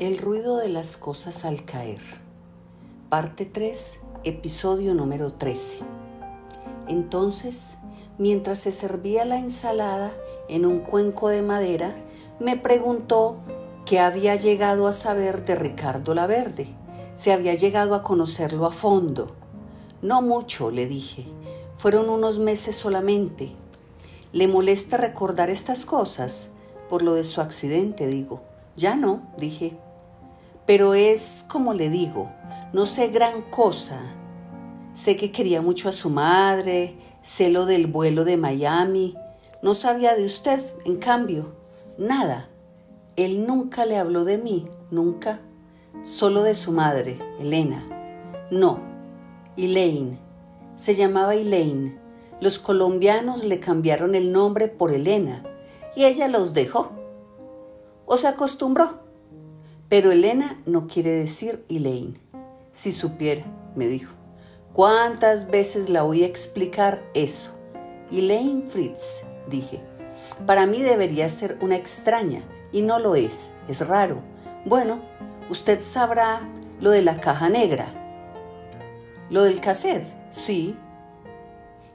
El ruido de las cosas al caer. Parte 3, episodio número 13. Entonces, mientras se servía la ensalada en un cuenco de madera, me preguntó qué había llegado a saber de Ricardo Laverde. Se había llegado a conocerlo a fondo. No mucho, le dije. Fueron unos meses solamente. ¿Le molesta recordar estas cosas? Por lo de su accidente, digo. Ya no, dije pero es como le digo, no sé gran cosa. Sé que quería mucho a su madre, sé lo del vuelo de Miami, no sabía de usted, en cambio, nada. Él nunca le habló de mí, nunca, solo de su madre, Elena. No, Elaine, se llamaba Elaine. Los colombianos le cambiaron el nombre por Elena y ella los dejó. O se acostumbró. Pero Elena no quiere decir Elaine. Si supiera, me dijo. ¿Cuántas veces la oí explicar eso? Elaine Fritz, dije. Para mí debería ser una extraña, y no lo es, es raro. Bueno, usted sabrá lo de la caja negra. Lo del cassette, sí.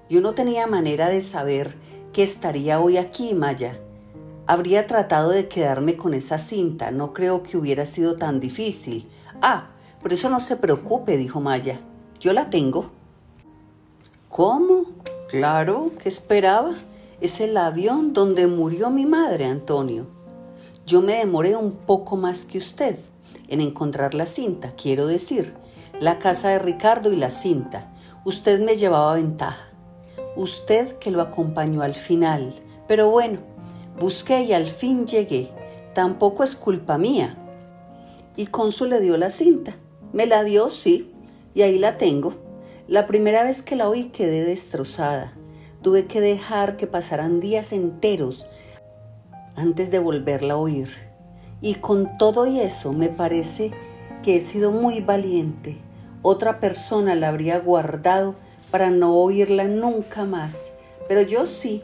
Yo no tenía manera de saber que estaría hoy aquí, Maya. Habría tratado de quedarme con esa cinta, no creo que hubiera sido tan difícil. Ah, por eso no se preocupe, dijo Maya. Yo la tengo. ¿Cómo? Claro, ¿qué esperaba? Es el avión donde murió mi madre, Antonio. Yo me demoré un poco más que usted en encontrar la cinta, quiero decir, la casa de Ricardo y la cinta. Usted me llevaba ventaja. Usted que lo acompañó al final. Pero bueno, Busqué y al fin llegué. Tampoco es culpa mía. Y Consu le dio la cinta. Me la dio, sí, y ahí la tengo. La primera vez que la oí quedé destrozada. Tuve que dejar que pasaran días enteros antes de volverla a oír. Y con todo y eso me parece que he sido muy valiente. Otra persona la habría guardado para no oírla nunca más. Pero yo sí,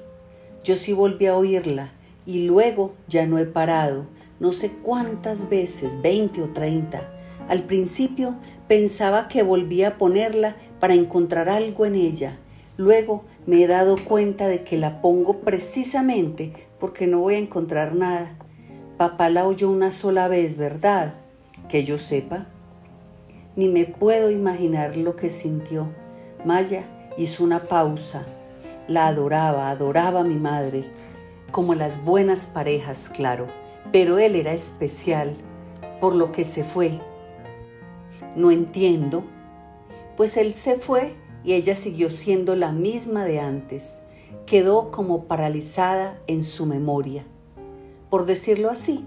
yo sí volví a oírla y luego ya no he parado, no sé cuántas veces, 20 o 30. Al principio pensaba que volvía a ponerla para encontrar algo en ella. Luego me he dado cuenta de que la pongo precisamente porque no voy a encontrar nada. Papá la oyó una sola vez, ¿verdad? Que yo sepa. Ni me puedo imaginar lo que sintió. Maya hizo una pausa. La adoraba, adoraba a mi madre como las buenas parejas, claro, pero él era especial, por lo que se fue. No entiendo, pues él se fue y ella siguió siendo la misma de antes, quedó como paralizada en su memoria, por decirlo así.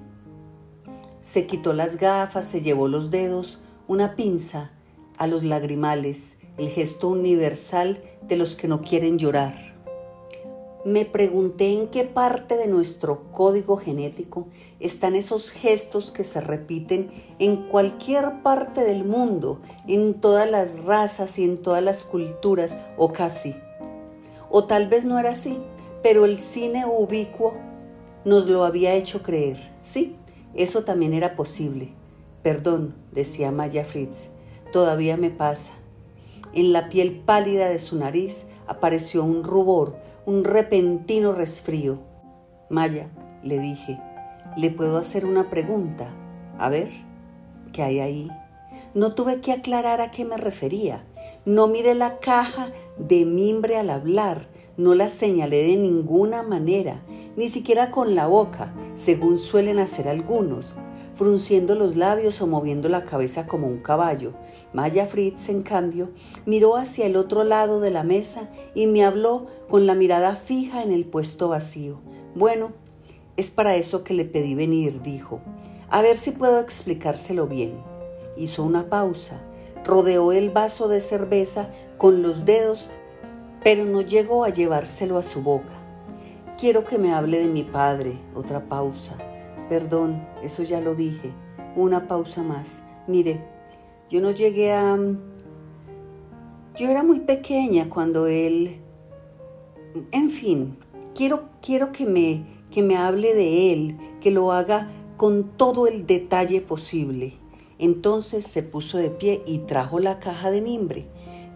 Se quitó las gafas, se llevó los dedos, una pinza a los lagrimales, el gesto universal de los que no quieren llorar me pregunté en qué parte de nuestro código genético están esos gestos que se repiten en cualquier parte del mundo, en todas las razas y en todas las culturas, o casi. O tal vez no era así, pero el cine ubicuo nos lo había hecho creer. Sí, eso también era posible. Perdón, decía Maya Fritz, todavía me pasa. En la piel pálida de su nariz apareció un rubor, un repentino resfrío. Maya, le dije, ¿le puedo hacer una pregunta? A ver, ¿qué hay ahí? No tuve que aclarar a qué me refería. No miré la caja de mimbre al hablar, no la señalé de ninguna manera, ni siquiera con la boca, según suelen hacer algunos frunciendo los labios o moviendo la cabeza como un caballo. Maya Fritz, en cambio, miró hacia el otro lado de la mesa y me habló con la mirada fija en el puesto vacío. Bueno, es para eso que le pedí venir, dijo. A ver si puedo explicárselo bien. Hizo una pausa, rodeó el vaso de cerveza con los dedos, pero no llegó a llevárselo a su boca. Quiero que me hable de mi padre. Otra pausa. Perdón, eso ya lo dije. Una pausa más. Mire, yo no llegué a... Yo era muy pequeña cuando él... En fin, quiero, quiero que, me, que me hable de él, que lo haga con todo el detalle posible. Entonces se puso de pie y trajo la caja de mimbre,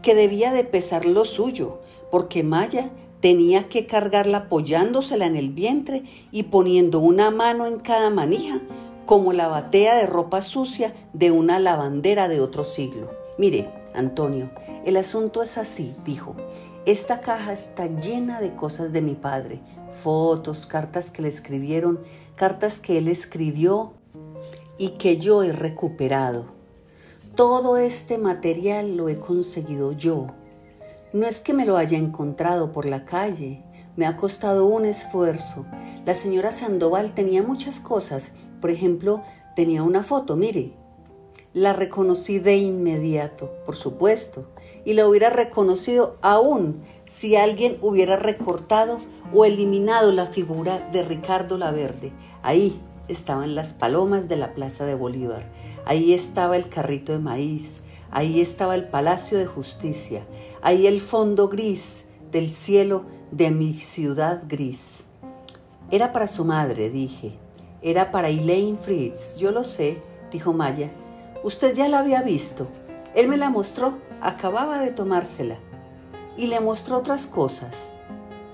que debía de pesar lo suyo, porque Maya tenía que cargarla apoyándosela en el vientre y poniendo una mano en cada manija, como la batea de ropa sucia de una lavandera de otro siglo. Mire, Antonio, el asunto es así, dijo. Esta caja está llena de cosas de mi padre, fotos, cartas que le escribieron, cartas que él escribió y que yo he recuperado. Todo este material lo he conseguido yo. No es que me lo haya encontrado por la calle, me ha costado un esfuerzo. La señora Sandoval tenía muchas cosas, por ejemplo, tenía una foto, mire. La reconocí de inmediato, por supuesto, y la hubiera reconocido aún si alguien hubiera recortado o eliminado la figura de Ricardo Laverde. Ahí estaban las palomas de la Plaza de Bolívar, ahí estaba el carrito de maíz, ahí estaba el Palacio de Justicia, ahí el fondo gris del cielo de mi ciudad gris. Era para su madre, dije. Era para Elaine Fritz. Yo lo sé, dijo Maya. Usted ya la había visto. Él me la mostró. Acababa de tomársela. Y le mostró otras cosas.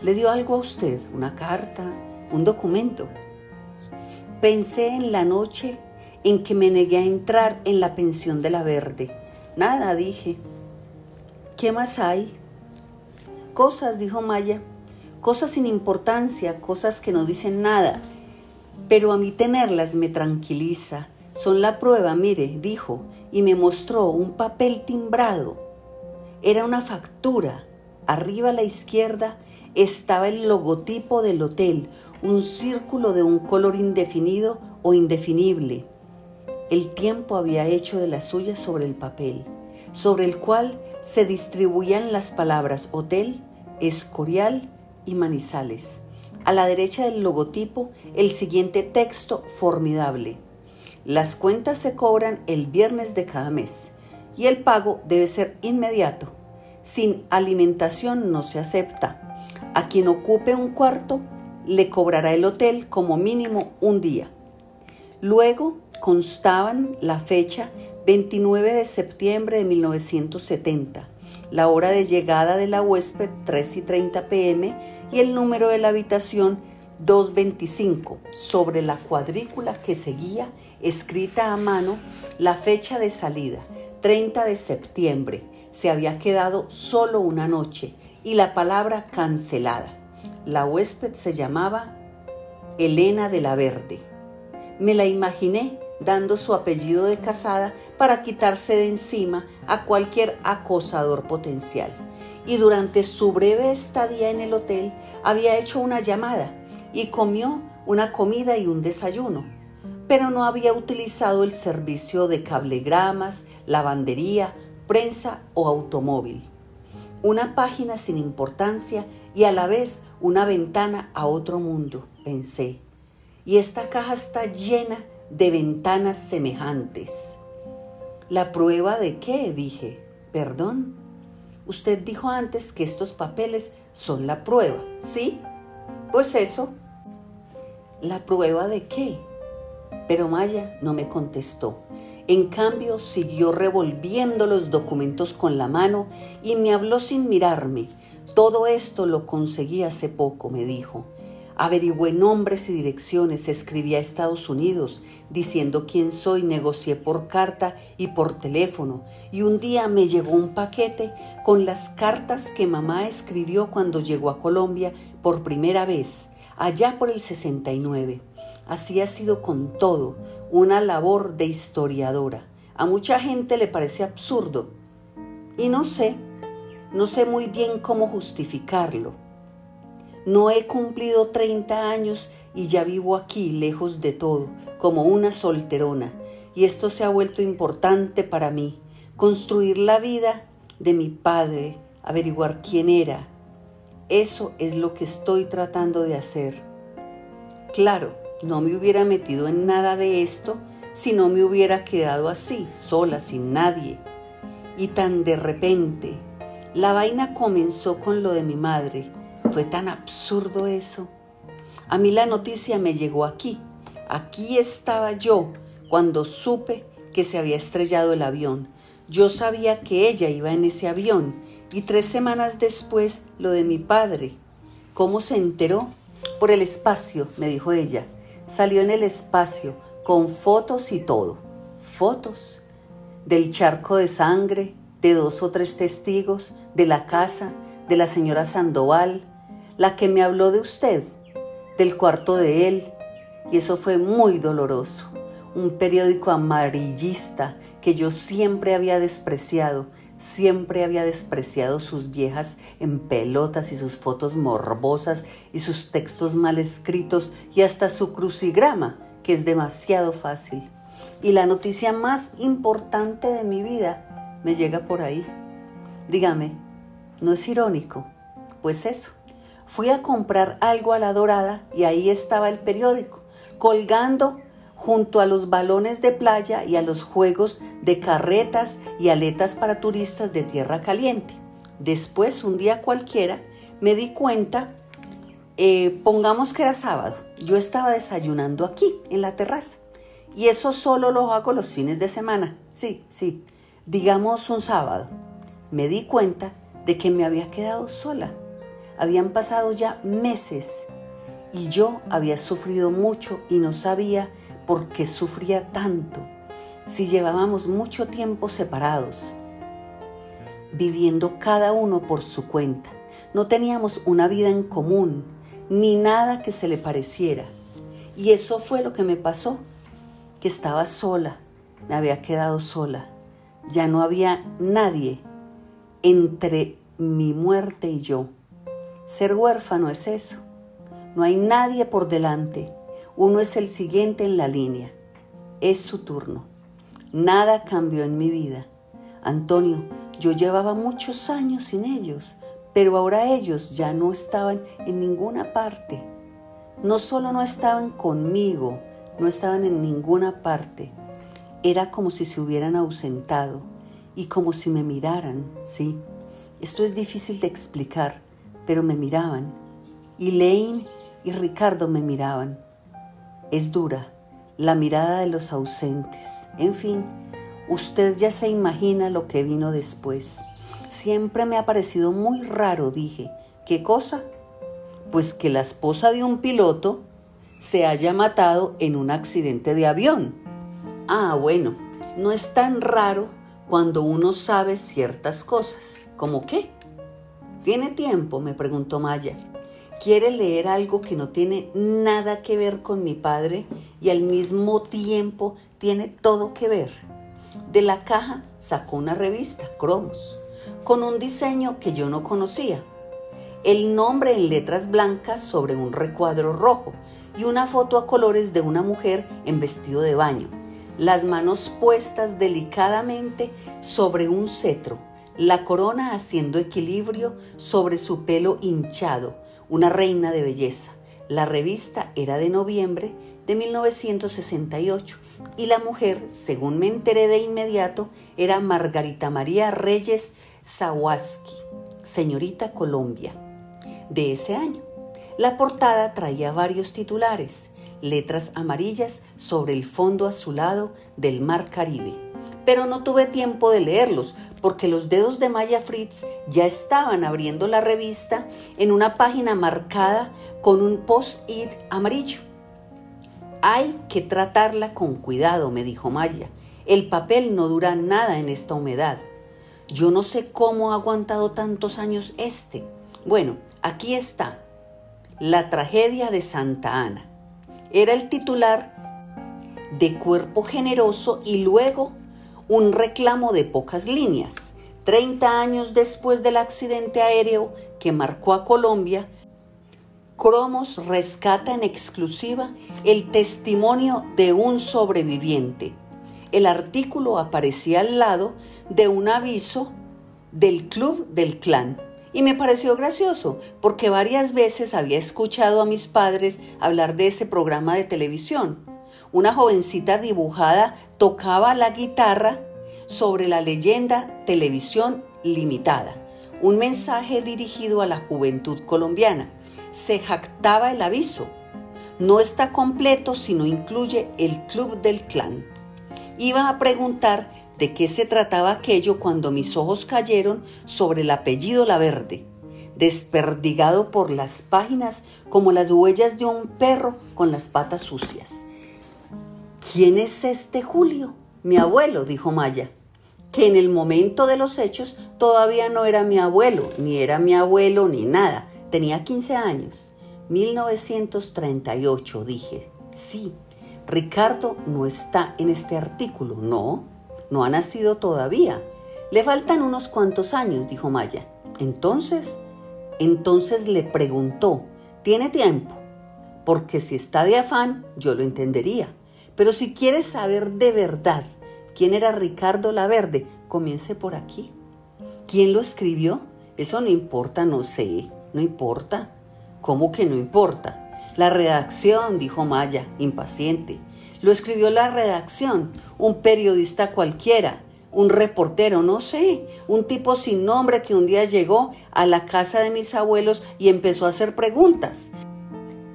Le dio algo a usted, una carta, un documento. Pensé en la noche en que me negué a entrar en la pensión de la verde. Nada, dije. ¿Qué más hay? Cosas, dijo Maya. Cosas sin importancia, cosas que no dicen nada. Pero a mí tenerlas me tranquiliza. Son la prueba, mire, dijo, y me mostró un papel timbrado. Era una factura. Arriba a la izquierda estaba el logotipo del hotel, un círculo de un color indefinido o indefinible. El tiempo había hecho de las suyas sobre el papel, sobre el cual se distribuían las palabras hotel, escorial y manizales. A la derecha del logotipo, el siguiente texto formidable. Las cuentas se cobran el viernes de cada mes y el pago debe ser inmediato. Sin alimentación no se acepta. A quien ocupe un cuarto le cobrará el hotel como mínimo un día. Luego constaban la fecha 29 de septiembre de 1970, la hora de llegada de la huésped 3 y 30 pm y el número de la habitación 225. Sobre la cuadrícula que seguía, escrita a mano, la fecha de salida 30 de septiembre. Se había quedado solo una noche y la palabra cancelada. La huésped se llamaba Elena de la Verde. Me la imaginé dando su apellido de casada para quitarse de encima a cualquier acosador potencial. Y durante su breve estadía en el hotel había hecho una llamada y comió una comida y un desayuno, pero no había utilizado el servicio de cablegramas, lavandería, prensa o automóvil una página sin importancia y a la vez una ventana a otro mundo, pensé. Y esta caja está llena de ventanas semejantes. ¿La prueba de qué? dije. Perdón. Usted dijo antes que estos papeles son la prueba, ¿sí? Pues eso. ¿La prueba de qué? Pero Maya no me contestó. En cambio, siguió revolviendo los documentos con la mano y me habló sin mirarme. Todo esto lo conseguí hace poco, me dijo. Averigüé nombres y direcciones, escribí a Estados Unidos diciendo quién soy, negocié por carta y por teléfono y un día me llegó un paquete con las cartas que mamá escribió cuando llegó a Colombia por primera vez, allá por el 69. Así ha sido con todo, una labor de historiadora. A mucha gente le parece absurdo y no sé, no sé muy bien cómo justificarlo. No he cumplido 30 años y ya vivo aquí, lejos de todo, como una solterona, y esto se ha vuelto importante para mí, construir la vida de mi padre, averiguar quién era. Eso es lo que estoy tratando de hacer. Claro, no me hubiera metido en nada de esto si no me hubiera quedado así, sola, sin nadie. Y tan de repente, la vaina comenzó con lo de mi madre. Fue tan absurdo eso. A mí la noticia me llegó aquí, Aquí estaba yo cuando supe que se había estrellado el avión. Yo sabía que ella iba en ese avión y tres semanas después lo de mi padre. ¿Cómo se enteró? Por el espacio, me dijo ella. Salió en el espacio, con fotos y todo. Fotos del charco de sangre, de dos o tres testigos, de la casa, de la señora Sandoval, la que me habló de usted, del cuarto de él, y eso fue muy doloroso. Un periódico amarillista que yo siempre había despreciado, siempre había despreciado sus viejas en pelotas y sus fotos morbosas y sus textos mal escritos y hasta su crucigrama, que es demasiado fácil. Y la noticia más importante de mi vida me llega por ahí. Dígame, ¿no es irónico? Pues eso. Fui a comprar algo a la dorada y ahí estaba el periódico, colgando junto a los balones de playa y a los juegos de carretas y aletas para turistas de tierra caliente. Después, un día cualquiera, me di cuenta, eh, pongamos que era sábado, yo estaba desayunando aquí, en la terraza, y eso solo lo hago los fines de semana, sí, sí, digamos un sábado. Me di cuenta de que me había quedado sola. Habían pasado ya meses y yo había sufrido mucho y no sabía por qué sufría tanto si llevábamos mucho tiempo separados, viviendo cada uno por su cuenta. No teníamos una vida en común, ni nada que se le pareciera. Y eso fue lo que me pasó, que estaba sola, me había quedado sola. Ya no había nadie entre mi muerte y yo. Ser huérfano es eso. No hay nadie por delante. Uno es el siguiente en la línea. Es su turno. Nada cambió en mi vida. Antonio, yo llevaba muchos años sin ellos, pero ahora ellos ya no estaban en ninguna parte. No solo no estaban conmigo, no estaban en ninguna parte. Era como si se hubieran ausentado y como si me miraran, sí. Esto es difícil de explicar, pero me miraban. Y Lane y Ricardo me miraban. Es dura la mirada de los ausentes. En fin, usted ya se imagina lo que vino después. Siempre me ha parecido muy raro, dije. ¿Qué cosa? Pues que la esposa de un piloto se haya matado en un accidente de avión. Ah, bueno, no es tan raro cuando uno sabe ciertas cosas. ¿Cómo qué? ¿Tiene tiempo? me preguntó Maya quiere leer algo que no tiene nada que ver con mi padre y al mismo tiempo tiene todo que ver. De la caja sacó una revista, Cromos, con un diseño que yo no conocía. El nombre en letras blancas sobre un recuadro rojo y una foto a colores de una mujer en vestido de baño, las manos puestas delicadamente sobre un cetro, la corona haciendo equilibrio sobre su pelo hinchado una reina de belleza. La revista era de noviembre de 1968 y la mujer, según me enteré de inmediato, era Margarita María Reyes Zawaski, señorita Colombia, de ese año. La portada traía varios titulares, letras amarillas sobre el fondo azulado del mar Caribe pero no tuve tiempo de leerlos porque los dedos de Maya Fritz ya estaban abriendo la revista en una página marcada con un post-it amarillo. Hay que tratarla con cuidado, me dijo Maya. El papel no dura nada en esta humedad. Yo no sé cómo ha aguantado tantos años este. Bueno, aquí está. La tragedia de Santa Ana. Era el titular de Cuerpo Generoso y luego un reclamo de pocas líneas. Treinta años después del accidente aéreo que marcó a Colombia, Cromos rescata en exclusiva el testimonio de un sobreviviente. El artículo aparecía al lado de un aviso del Club del Clan. Y me pareció gracioso, porque varias veces había escuchado a mis padres hablar de ese programa de televisión una jovencita dibujada tocaba la guitarra sobre la leyenda Televisión Limitada, un mensaje dirigido a la juventud colombiana. Se jactaba el aviso. No está completo si no incluye el club del clan. Iba a preguntar de qué se trataba aquello cuando mis ojos cayeron sobre el apellido La Verde, desperdigado por las páginas como las huellas de un perro con las patas sucias. ¿Quién es este Julio? Mi abuelo, dijo Maya, que en el momento de los hechos todavía no era mi abuelo, ni era mi abuelo, ni nada. Tenía 15 años. 1938, dije. Sí, Ricardo no está en este artículo, no, no ha nacido todavía. Le faltan unos cuantos años, dijo Maya. Entonces, entonces le preguntó, ¿tiene tiempo? Porque si está de afán, yo lo entendería. Pero si quiere saber de verdad quién era Ricardo Laverde, comience por aquí. ¿Quién lo escribió? Eso no importa, no sé, no importa. ¿Cómo que no importa? La redacción, dijo Maya, impaciente. Lo escribió la redacción, un periodista cualquiera, un reportero, no sé, un tipo sin nombre que un día llegó a la casa de mis abuelos y empezó a hacer preguntas.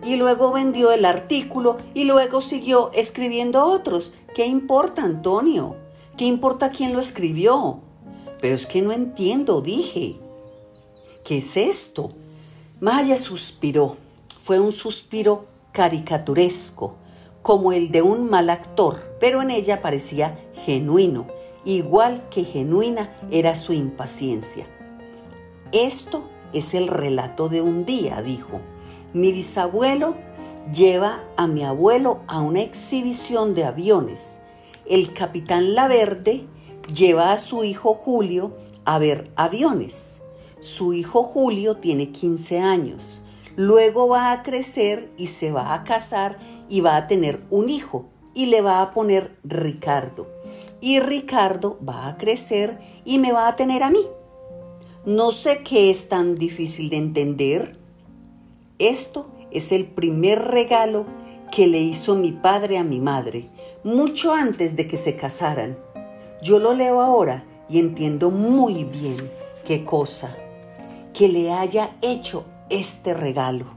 Y luego vendió el artículo y luego siguió escribiendo otros. ¿Qué importa, Antonio? ¿Qué importa quién lo escribió? Pero es que no entiendo, dije. ¿Qué es esto? Maya suspiró fue un suspiro caricaturesco, como el de un mal actor, pero en ella parecía genuino, igual que genuina era su impaciencia. Esto es el relato de un día, dijo. Mi bisabuelo lleva a mi abuelo a una exhibición de aviones. El capitán Laverde lleva a su hijo Julio a ver aviones. Su hijo Julio tiene 15 años. Luego va a crecer y se va a casar y va a tener un hijo y le va a poner Ricardo. Y Ricardo va a crecer y me va a tener a mí. No sé qué es tan difícil de entender. Esto es el primer regalo que le hizo mi padre a mi madre, mucho antes de que se casaran. Yo lo leo ahora y entiendo muy bien qué cosa que le haya hecho este regalo.